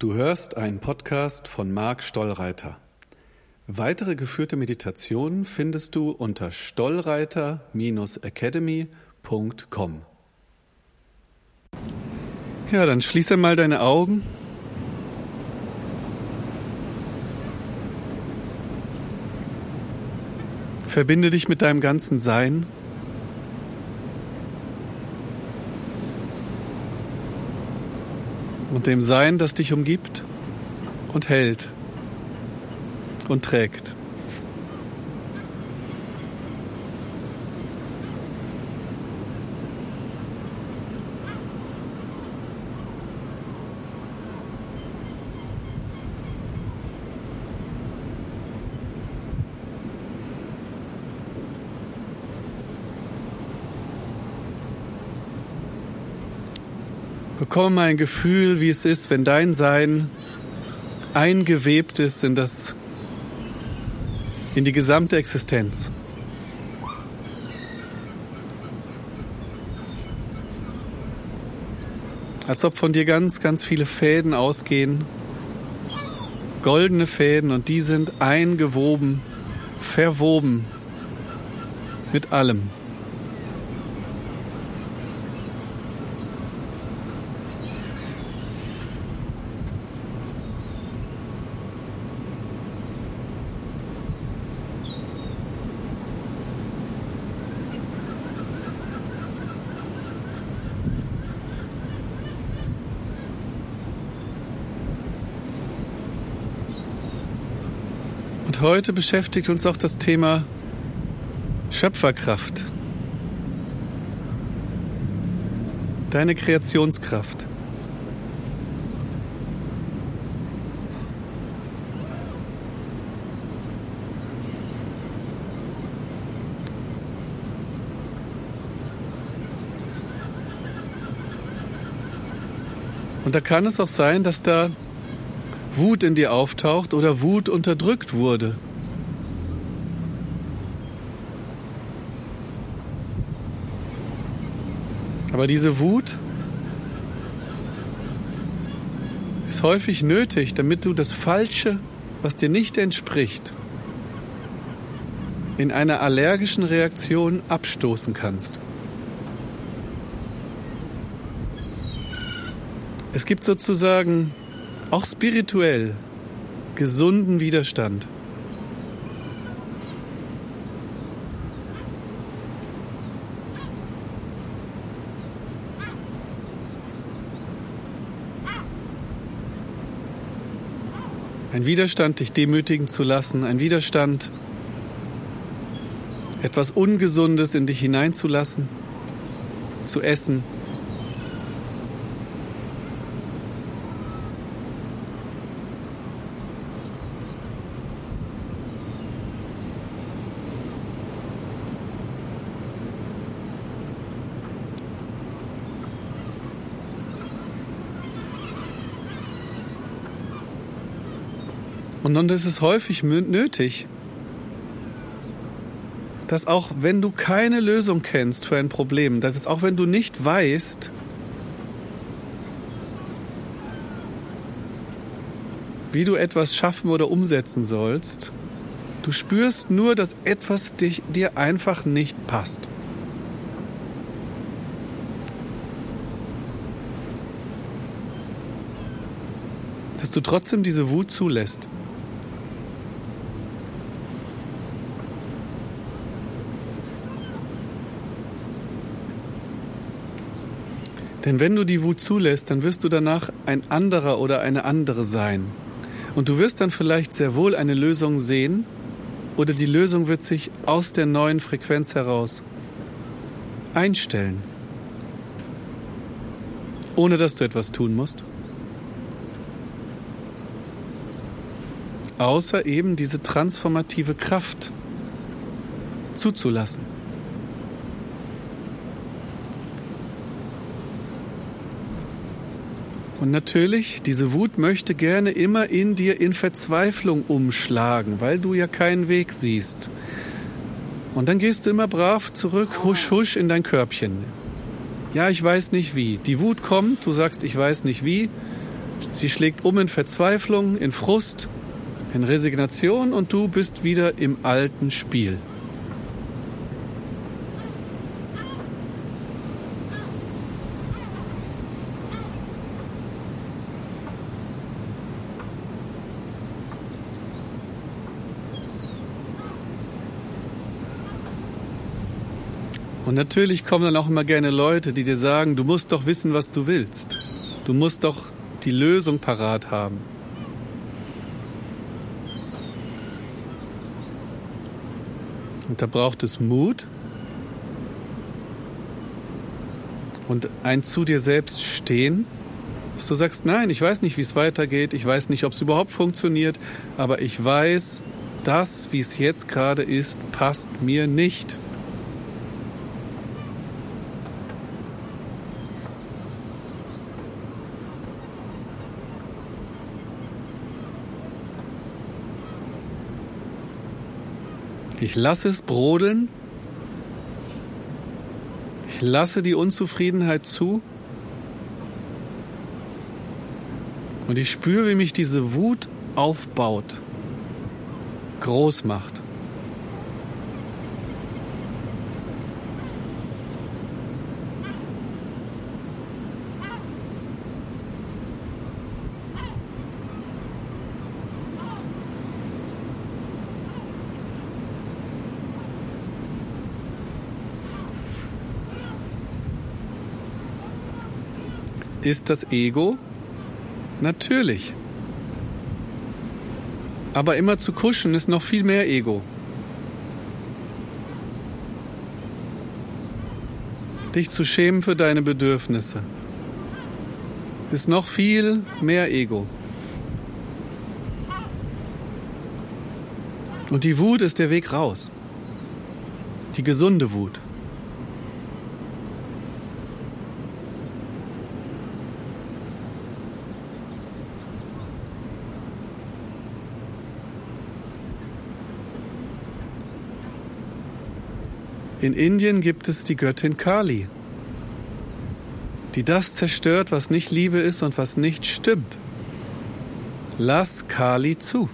Du hörst einen Podcast von Marc Stollreiter. Weitere geführte Meditationen findest du unter stollreiter-academy.com. Ja, dann schließe mal deine Augen. Verbinde dich mit deinem ganzen Sein. Und dem Sein, das dich umgibt und hält und trägt. Bekomme ein Gefühl, wie es ist, wenn dein Sein eingewebt ist in das, in die gesamte Existenz. Als ob von dir ganz, ganz viele Fäden ausgehen, goldene Fäden, und die sind eingewoben, verwoben mit allem. Heute beschäftigt uns auch das Thema Schöpferkraft. Deine Kreationskraft. Und da kann es auch sein, dass da Wut in dir auftaucht oder Wut unterdrückt wurde. Aber diese Wut ist häufig nötig, damit du das Falsche, was dir nicht entspricht, in einer allergischen Reaktion abstoßen kannst. Es gibt sozusagen auch spirituell gesunden Widerstand. Ein Widerstand, dich demütigen zu lassen, ein Widerstand, etwas Ungesundes in dich hineinzulassen, zu essen, Und nun ist es häufig nötig, dass auch wenn du keine Lösung kennst für ein Problem, dass auch wenn du nicht weißt, wie du etwas schaffen oder umsetzen sollst, du spürst nur, dass etwas dich, dir einfach nicht passt. Dass du trotzdem diese Wut zulässt. Denn wenn du die Wut zulässt, dann wirst du danach ein anderer oder eine andere sein. Und du wirst dann vielleicht sehr wohl eine Lösung sehen oder die Lösung wird sich aus der neuen Frequenz heraus einstellen, ohne dass du etwas tun musst. Außer eben diese transformative Kraft zuzulassen. Und natürlich, diese Wut möchte gerne immer in dir in Verzweiflung umschlagen, weil du ja keinen Weg siehst. Und dann gehst du immer brav zurück, husch, husch in dein Körbchen. Ja, ich weiß nicht wie. Die Wut kommt, du sagst, ich weiß nicht wie. Sie schlägt um in Verzweiflung, in Frust, in Resignation und du bist wieder im alten Spiel. Und natürlich kommen dann auch immer gerne Leute, die dir sagen, du musst doch wissen, was du willst. Du musst doch die Lösung parat haben. Und da braucht es Mut und ein zu dir selbst stehen, dass du sagst, nein, ich weiß nicht, wie es weitergeht, ich weiß nicht, ob es überhaupt funktioniert, aber ich weiß, das, wie es jetzt gerade ist, passt mir nicht. Ich lasse es brodeln. Ich lasse die Unzufriedenheit zu. Und ich spüre, wie mich diese Wut aufbaut, groß macht. Ist das Ego? Natürlich. Aber immer zu kuschen ist noch viel mehr Ego. Dich zu schämen für deine Bedürfnisse ist noch viel mehr Ego. Und die Wut ist der Weg raus. Die gesunde Wut. In Indien gibt es die Göttin Kali, die das zerstört, was nicht Liebe ist und was nicht stimmt. Lass Kali zu.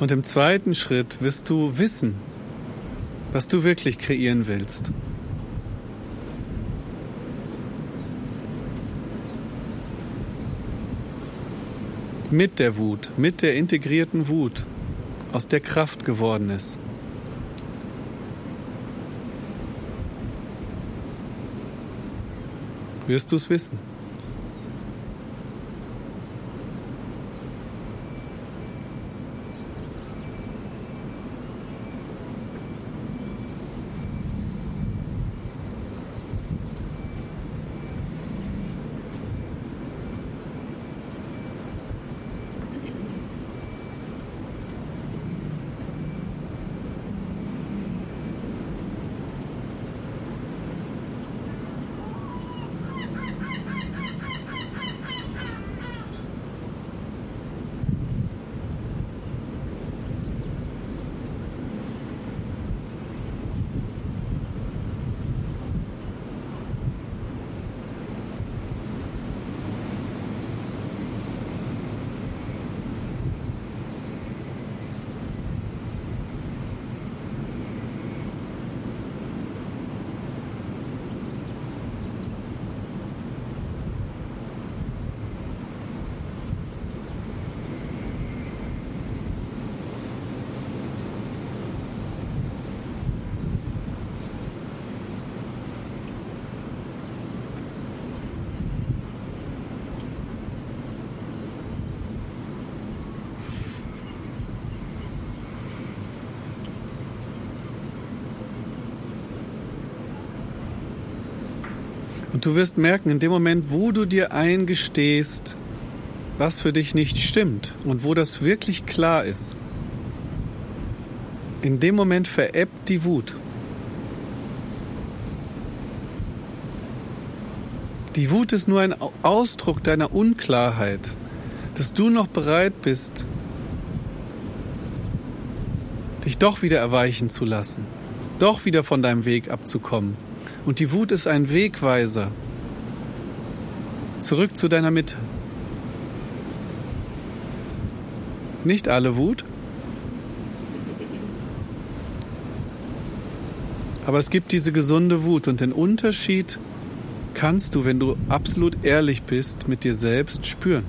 Und im zweiten Schritt wirst du wissen, was du wirklich kreieren willst. Mit der Wut, mit der integrierten Wut, aus der Kraft geworden ist. Wirst du es wissen? Du wirst merken, in dem Moment, wo du dir eingestehst, was für dich nicht stimmt und wo das wirklich klar ist, in dem Moment verebbt die Wut. Die Wut ist nur ein Ausdruck deiner Unklarheit, dass du noch bereit bist, dich doch wieder erweichen zu lassen, doch wieder von deinem Weg abzukommen. Und die Wut ist ein Wegweiser zurück zu deiner Mitte. Nicht alle Wut, aber es gibt diese gesunde Wut und den Unterschied kannst du, wenn du absolut ehrlich bist, mit dir selbst spüren.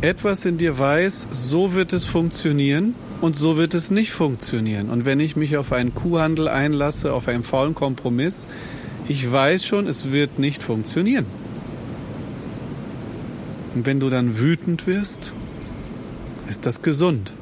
Etwas in dir weiß, so wird es funktionieren und so wird es nicht funktionieren. Und wenn ich mich auf einen Kuhhandel einlasse, auf einen faulen Kompromiss, ich weiß schon, es wird nicht funktionieren. Und wenn du dann wütend wirst, ist das gesund.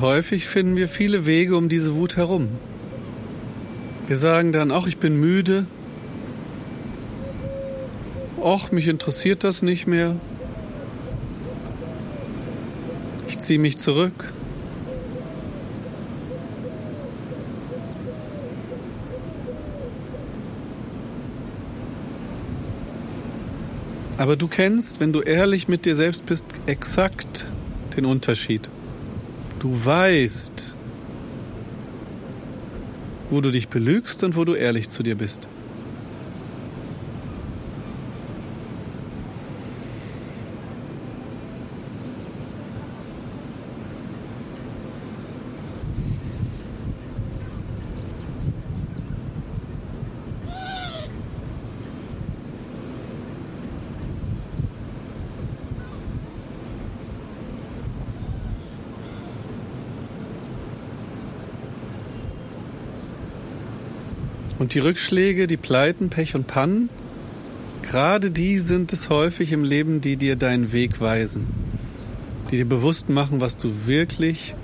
Häufig finden wir viele Wege um diese Wut herum. Wir sagen dann, ach, ich bin müde. Ach, mich interessiert das nicht mehr. Ich ziehe mich zurück. Aber du kennst, wenn du ehrlich mit dir selbst bist, exakt den Unterschied. Du weißt, wo du dich belügst und wo du ehrlich zu dir bist. Und die Rückschläge, die Pleiten, Pech und Pannen, gerade die sind es häufig im Leben, die dir deinen Weg weisen, die dir bewusst machen, was du wirklich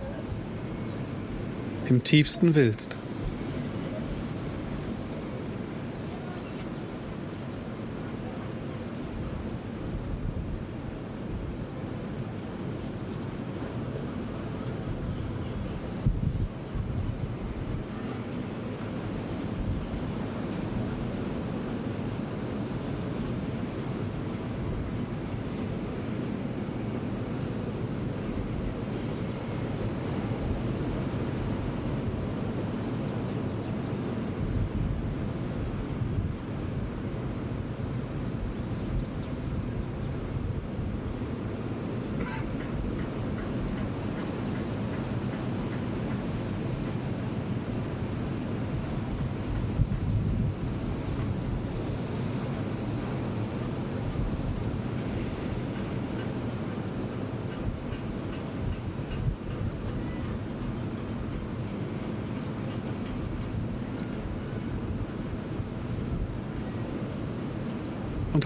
im tiefsten willst.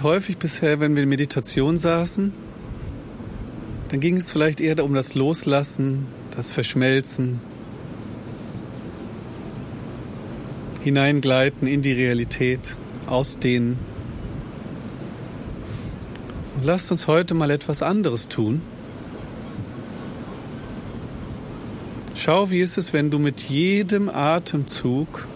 Häufig bisher, wenn wir in Meditation saßen, dann ging es vielleicht eher um das Loslassen, das Verschmelzen, Hineingleiten in die Realität. ausdehnen. Und lasst uns heute mal etwas anderes tun. Schau, wie ist es, wenn du mit jedem Atemzug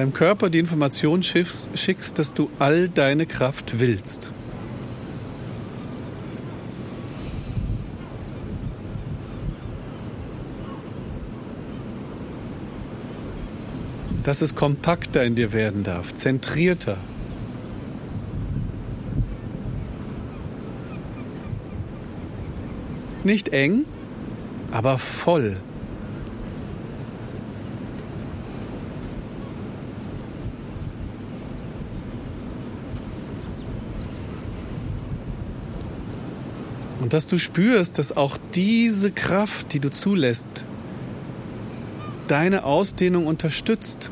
deinem Körper die Information schickst, dass du all deine Kraft willst. Dass es kompakter in dir werden darf, zentrierter. Nicht eng, aber voll. Und dass du spürst, dass auch diese Kraft, die du zulässt, deine Ausdehnung unterstützt.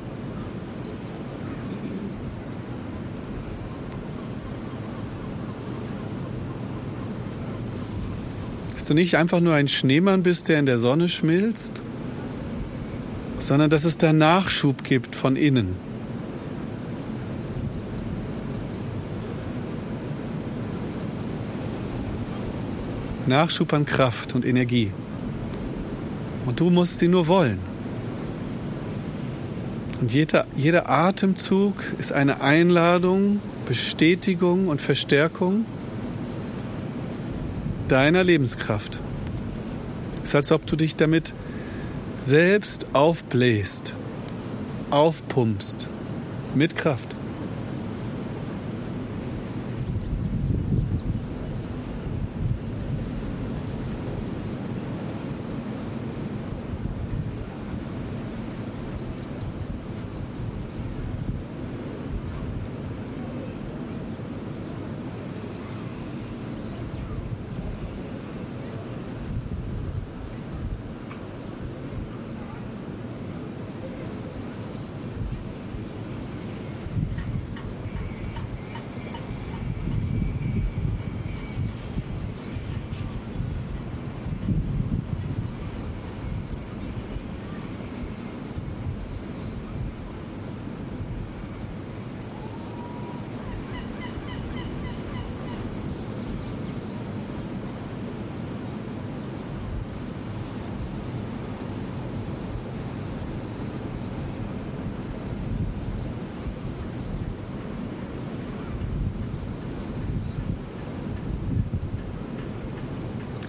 Dass du nicht einfach nur ein Schneemann bist, der in der Sonne schmilzt, sondern dass es da Nachschub gibt von innen. Nachschub an Kraft und Energie. Und du musst sie nur wollen. Und jeder, jeder Atemzug ist eine Einladung, Bestätigung und Verstärkung deiner Lebenskraft. Es ist, als ob du dich damit selbst aufbläst, aufpumpst mit Kraft.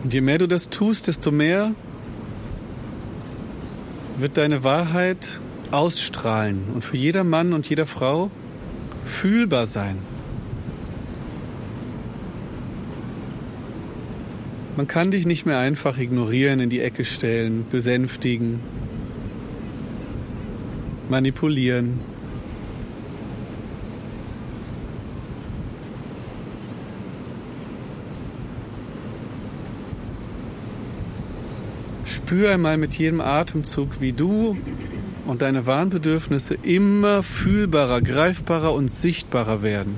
Und je mehr du das tust, desto mehr wird deine Wahrheit ausstrahlen und für jeder Mann und jeder Frau fühlbar sein. Man kann dich nicht mehr einfach ignorieren, in die Ecke stellen, besänftigen, manipulieren. Spür einmal mit jedem Atemzug, wie du und deine wahren Bedürfnisse immer fühlbarer, greifbarer und sichtbarer werden.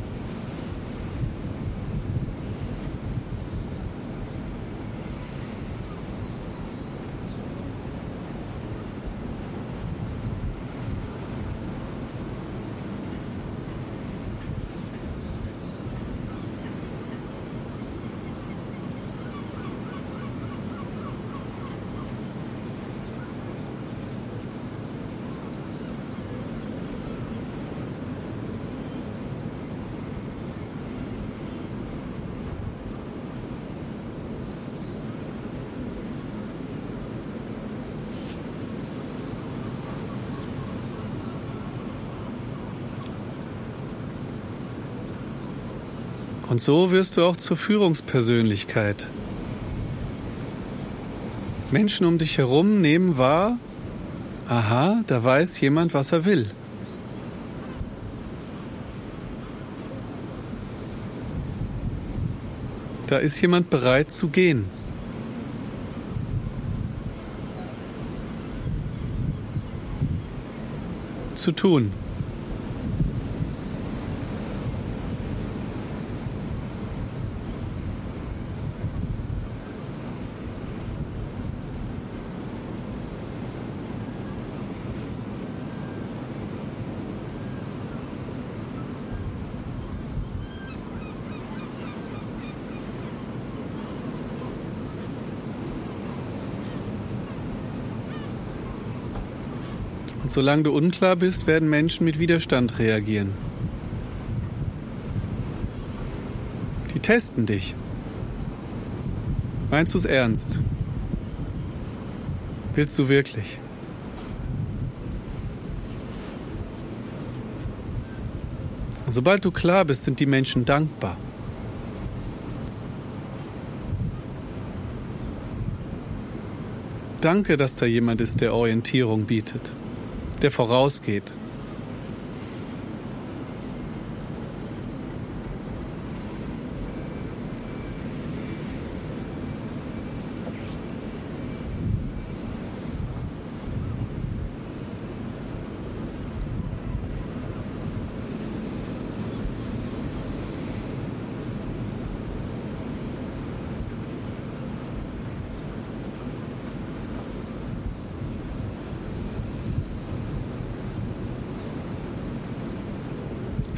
Und so wirst du auch zur Führungspersönlichkeit. Menschen um dich herum nehmen wahr, aha, da weiß jemand, was er will. Da ist jemand bereit zu gehen. Zu tun. Solange du unklar bist, werden Menschen mit Widerstand reagieren. Die testen dich. Meinst du es ernst? Willst du wirklich? Sobald du klar bist, sind die Menschen dankbar. Danke, dass da jemand ist, der Orientierung bietet, der vorausgeht.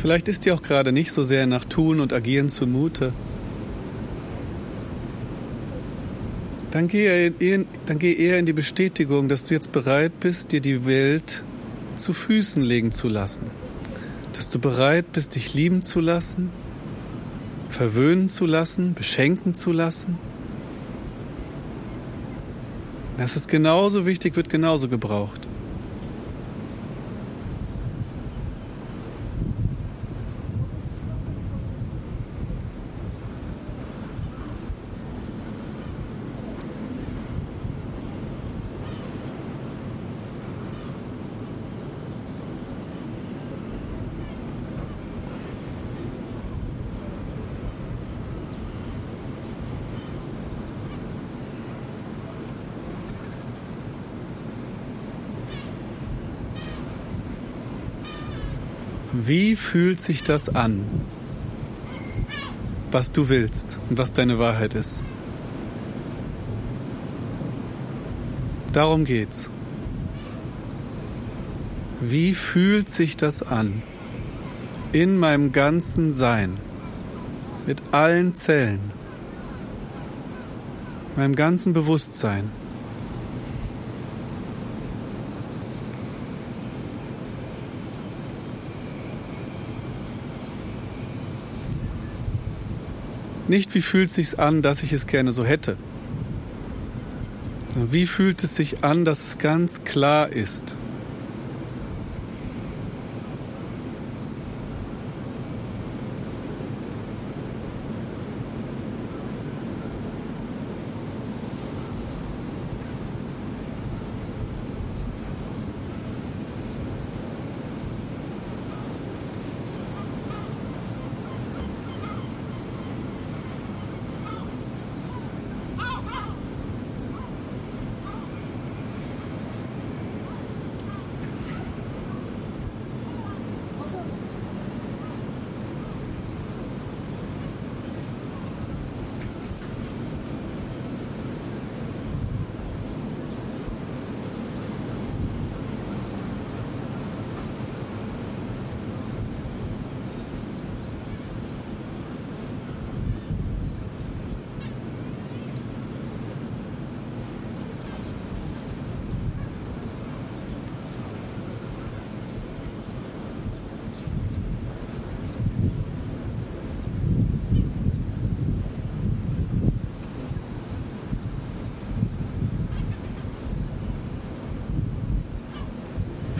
Vielleicht ist dir auch gerade nicht so sehr nach Tun und Agieren zumute. Dann geh, dann geh eher in die Bestätigung, dass du jetzt bereit bist, dir die Welt zu Füßen legen zu lassen. Dass du bereit bist, dich lieben zu lassen, verwöhnen zu lassen, beschenken zu lassen. Das ist genauso wichtig, wird genauso gebraucht. Wie fühlt sich das an, was du willst und was deine Wahrheit ist? Darum geht's. Wie fühlt sich das an in meinem ganzen Sein, mit allen Zellen, meinem ganzen Bewusstsein? Nicht, wie fühlt es sich an, dass ich es gerne so hätte. Wie fühlt es sich an, dass es ganz klar ist?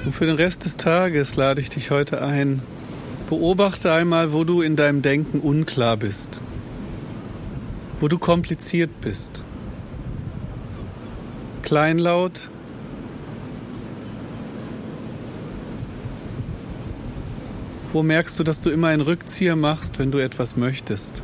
Und für den Rest des Tages lade ich dich heute ein. Beobachte einmal, wo du in deinem Denken unklar bist, wo du kompliziert bist. Kleinlaut, Wo merkst du, dass du immer einen Rückzieher machst, wenn du etwas möchtest?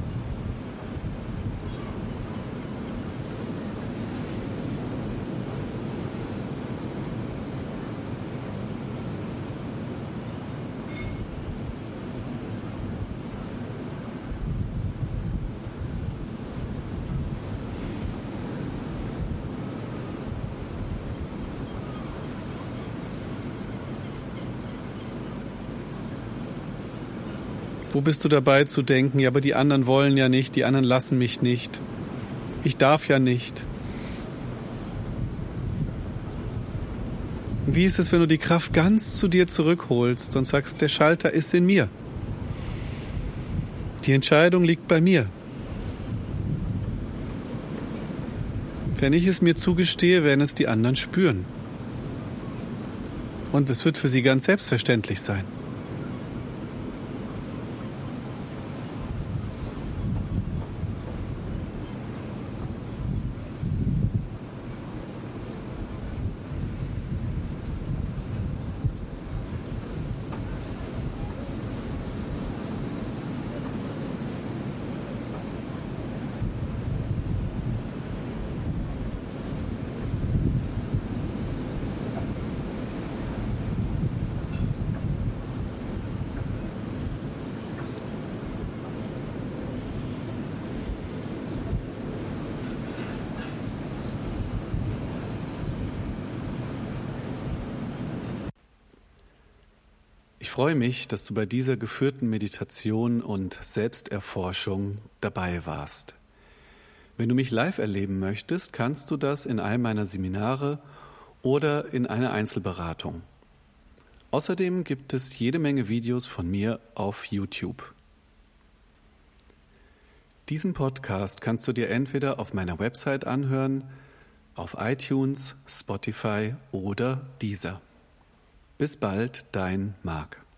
Wo bist du dabei zu denken, ja, aber die anderen wollen ja nicht, die anderen lassen mich nicht. Ich darf ja nicht. wie ist es, wenn du die Kraft ganz zu dir zurückholst und sagst, der Schalter ist in mir. Die Entscheidung liegt bei mir. Wenn ich es mir zugestehe, werden es die anderen spüren. Und es wird für sie ganz selbstverständlich sein. Freue mich, dass du bei dieser geführten Meditation und Selbsterforschung dabei warst. Wenn du mich live erleben möchtest, kannst du das in einem meiner Seminare oder in einer Einzelberatung. Außerdem gibt es jede Menge Videos von mir auf YouTube. Diesen Podcast kannst du dir entweder auf meiner Website anhören, auf iTunes, Spotify oder Deezer. Bis bald, dein Marc.